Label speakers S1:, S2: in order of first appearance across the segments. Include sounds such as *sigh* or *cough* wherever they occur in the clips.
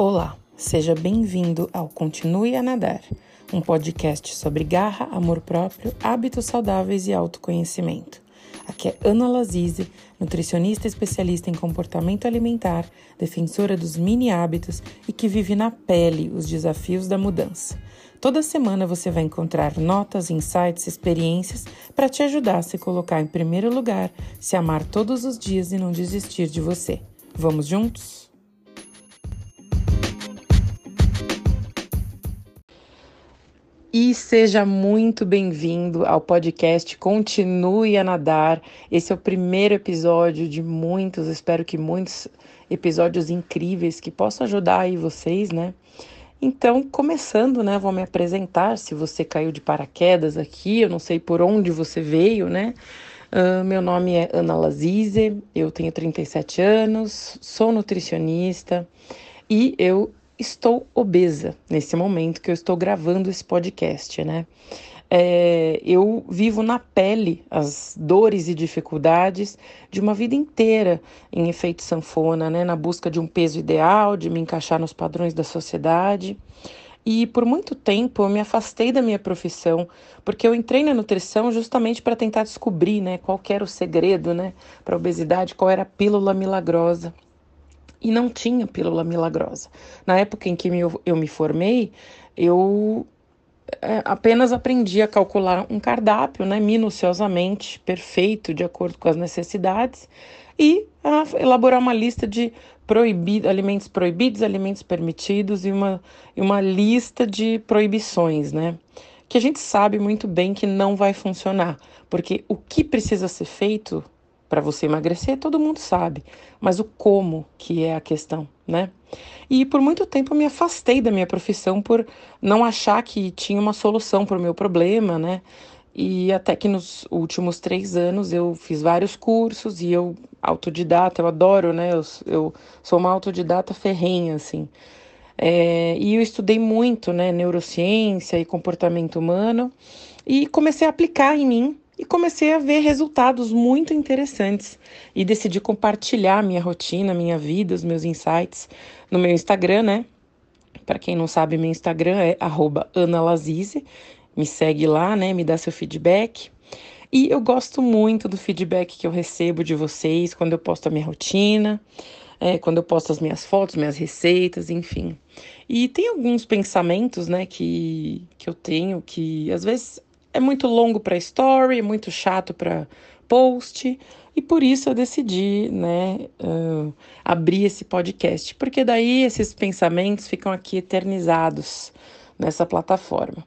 S1: Olá, seja bem-vindo ao Continue a Nadar, um podcast sobre garra, amor próprio, hábitos saudáveis e autoconhecimento. Aqui é Ana Lazize, nutricionista especialista em comportamento alimentar, defensora dos mini hábitos e que vive na pele os desafios da mudança. Toda semana você vai encontrar notas, insights, experiências para te ajudar a se colocar em primeiro lugar, se amar todos os dias e não desistir de você. Vamos juntos? E seja muito bem-vindo ao podcast Continue a Nadar. Esse é o primeiro episódio de muitos, espero que muitos episódios incríveis que possam ajudar aí vocês, né? Então, começando, né, vou me apresentar. Se você caiu de paraquedas aqui, eu não sei por onde você veio, né? Uh, meu nome é Ana Lazize, eu tenho 37 anos, sou nutricionista e eu estou obesa nesse momento que eu estou gravando esse podcast, né? É, eu vivo na pele as dores e dificuldades de uma vida inteira em efeito sanfona, né? Na busca de um peso ideal, de me encaixar nos padrões da sociedade. E por muito tempo eu me afastei da minha profissão, porque eu entrei na nutrição justamente para tentar descobrir, né, qual era o segredo, né, para a obesidade, qual era a pílula milagrosa e não tinha pílula milagrosa. Na época em que eu, me formei, eu é, apenas aprendi a calcular um cardápio, né, minuciosamente, perfeito, de acordo com as necessidades, e a elaborar uma lista de proibido, alimentos proibidos, alimentos permitidos e uma, e uma lista de proibições, né? Que a gente sabe muito bem que não vai funcionar, porque o que precisa ser feito para você emagrecer, todo mundo sabe, mas o como que é a questão, né? E por muito tempo eu me afastei da minha profissão por não achar que tinha uma solução para o meu problema, né? E até que nos últimos três anos eu fiz vários cursos e eu, autodidata, eu adoro, né? Eu, eu sou uma autodidata ferrenha, assim. É, e eu estudei muito, né? Neurociência e comportamento humano e comecei a aplicar em mim e comecei a ver resultados muito interessantes e decidi compartilhar minha rotina, minha vida, os meus insights no meu Instagram, né? Para quem não sabe, meu Instagram é @analazize. Me segue lá, né? Me dá seu feedback. E eu gosto muito do feedback que eu recebo de vocês quando eu posto a minha rotina, é, quando eu posto as minhas fotos, minhas receitas, enfim. E tem alguns pensamentos, né, que, que eu tenho que às vezes é muito longo para story, é muito chato para post, e por isso eu decidi, né, uh, abrir esse podcast, porque daí esses pensamentos ficam aqui eternizados nessa plataforma.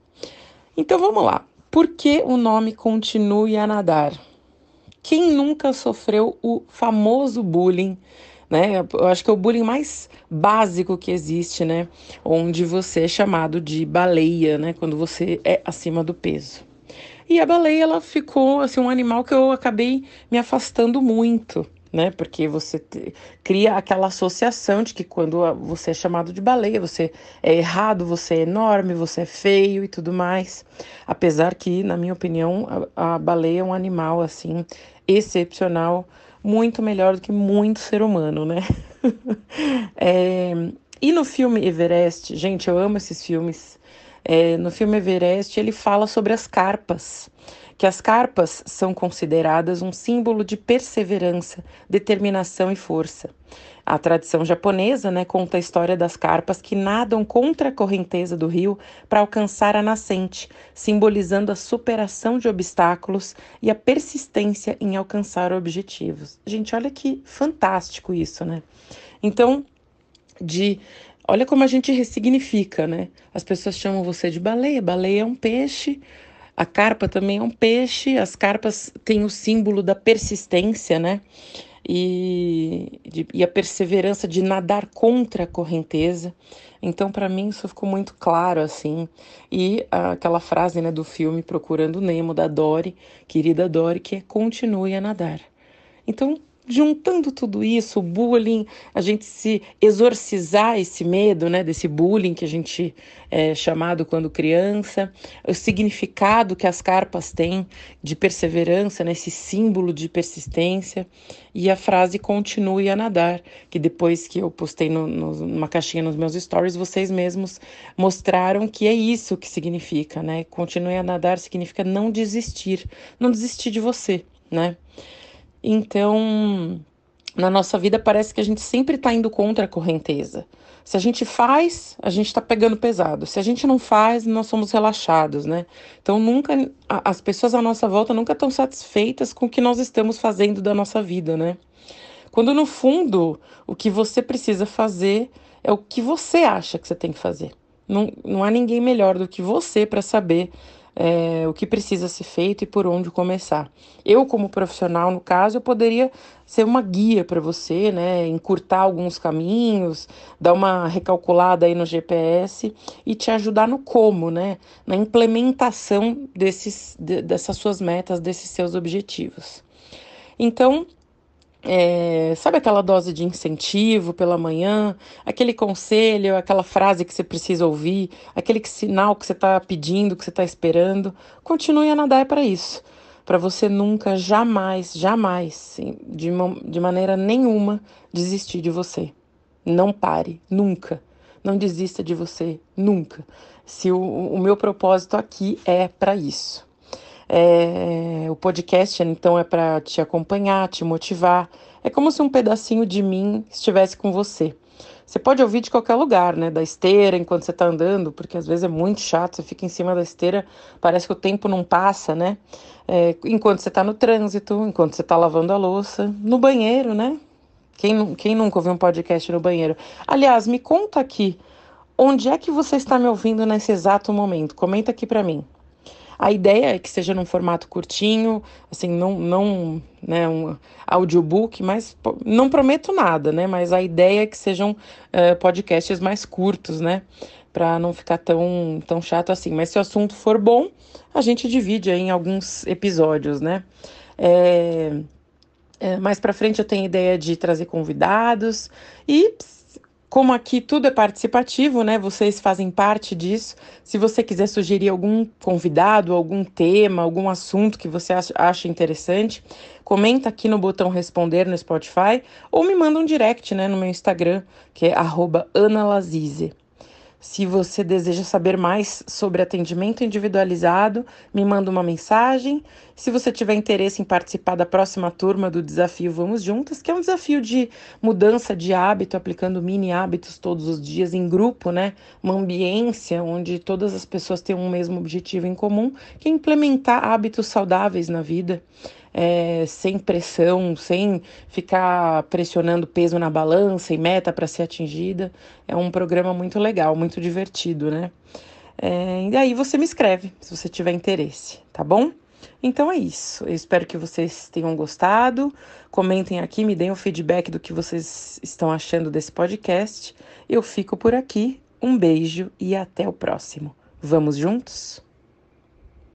S1: Então vamos lá. Por que o nome Continue a Nadar? Quem nunca sofreu o famoso bullying, né? Eu acho que é o bullying mais básico que existe, né? Onde você é chamado de baleia, né? Quando você é acima do peso. E a baleia, ela ficou assim, um animal que eu acabei me afastando muito, né? Porque você te, cria aquela associação de que quando você é chamado de baleia, você é errado, você é enorme, você é feio e tudo mais. Apesar que, na minha opinião, a, a baleia é um animal assim excepcional, muito melhor do que muito ser humano, né? *laughs* é, e no filme Everest, gente, eu amo esses filmes. É, no filme Everest, ele fala sobre as carpas, que as carpas são consideradas um símbolo de perseverança, determinação e força. A tradição japonesa né, conta a história das carpas que nadam contra a correnteza do rio para alcançar a nascente, simbolizando a superação de obstáculos e a persistência em alcançar objetivos. Gente, olha que fantástico isso, né? Então, de Olha como a gente ressignifica, né? As pessoas chamam você de baleia. Baleia é um peixe, a carpa também é um peixe. As carpas têm o símbolo da persistência, né? E, de, e a perseverança de nadar contra a correnteza. Então, para mim, isso ficou muito claro, assim. E aquela frase né, do filme Procurando Nemo, da Dory, querida Dory, que é continue a nadar. Então, juntando tudo isso, o bullying, a gente se exorcizar esse medo, né, desse bullying que a gente é chamado quando criança, o significado que as carpas têm de perseverança, né, esse símbolo de persistência, e a frase continue a nadar, que depois que eu postei no, no, numa caixinha nos meus stories, vocês mesmos mostraram que é isso que significa, né? Continue a nadar significa não desistir, não desistir de você, né? Então, na nossa vida parece que a gente sempre está indo contra a correnteza. Se a gente faz, a gente está pegando pesado. Se a gente não faz, nós somos relaxados, né? Então nunca as pessoas à nossa volta nunca estão satisfeitas com o que nós estamos fazendo da nossa vida, né? Quando no fundo o que você precisa fazer é o que você acha que você tem que fazer. Não, não há ninguém melhor do que você para saber é, o que precisa ser feito e por onde começar. Eu, como profissional, no caso, eu poderia ser uma guia para você, né? Encurtar alguns caminhos, dar uma recalculada aí no GPS e te ajudar no como, né? Na implementação desses, de, dessas suas metas, desses seus objetivos. Então, é, sabe aquela dose de incentivo pela manhã, aquele conselho, aquela frase que você precisa ouvir, aquele sinal que você está pedindo, que você está esperando? Continue a nadar é para isso. Para você nunca, jamais, jamais, de, de maneira nenhuma, desistir de você. Não pare, nunca. Não desista de você, nunca. Se o, o meu propósito aqui é para isso. É, o podcast, então, é para te acompanhar, te motivar. É como se um pedacinho de mim estivesse com você. Você pode ouvir de qualquer lugar, né? Da esteira, enquanto você está andando, porque às vezes é muito chato, você fica em cima da esteira, parece que o tempo não passa, né? É, enquanto você está no trânsito, enquanto você está lavando a louça, no banheiro, né? Quem, quem nunca ouviu um podcast no banheiro? Aliás, me conta aqui, onde é que você está me ouvindo nesse exato momento? Comenta aqui para mim. A ideia é que seja num formato curtinho, assim, não, não né, um audiobook, mas não prometo nada, né? Mas a ideia é que sejam uh, podcasts mais curtos, né? Para não ficar tão, tão chato assim. Mas se o assunto for bom, a gente divide aí em alguns episódios, né? É, é, mais para frente eu tenho ideia de trazer convidados e como aqui tudo é participativo, né? Vocês fazem parte disso. Se você quiser sugerir algum convidado, algum tema, algum assunto que você acha interessante, comenta aqui no botão responder no Spotify ou me manda um direct, né, no meu Instagram, que é @analazize. Se você deseja saber mais sobre atendimento individualizado, me manda uma mensagem. Se você tiver interesse em participar da próxima turma do desafio Vamos Juntas, que é um desafio de mudança de hábito, aplicando mini hábitos todos os dias em grupo, né? Uma ambiência onde todas as pessoas têm um mesmo objetivo em comum, que é implementar hábitos saudáveis na vida é, sem pressão, sem ficar pressionando peso na balança e meta para ser atingida. É um programa muito legal, muito divertido, né? É, e aí você me escreve se você tiver interesse, tá bom? Então é isso. Eu espero que vocês tenham gostado. Comentem aqui, me deem o feedback do que vocês estão achando desse podcast. Eu fico por aqui. Um beijo e até o próximo. Vamos juntos?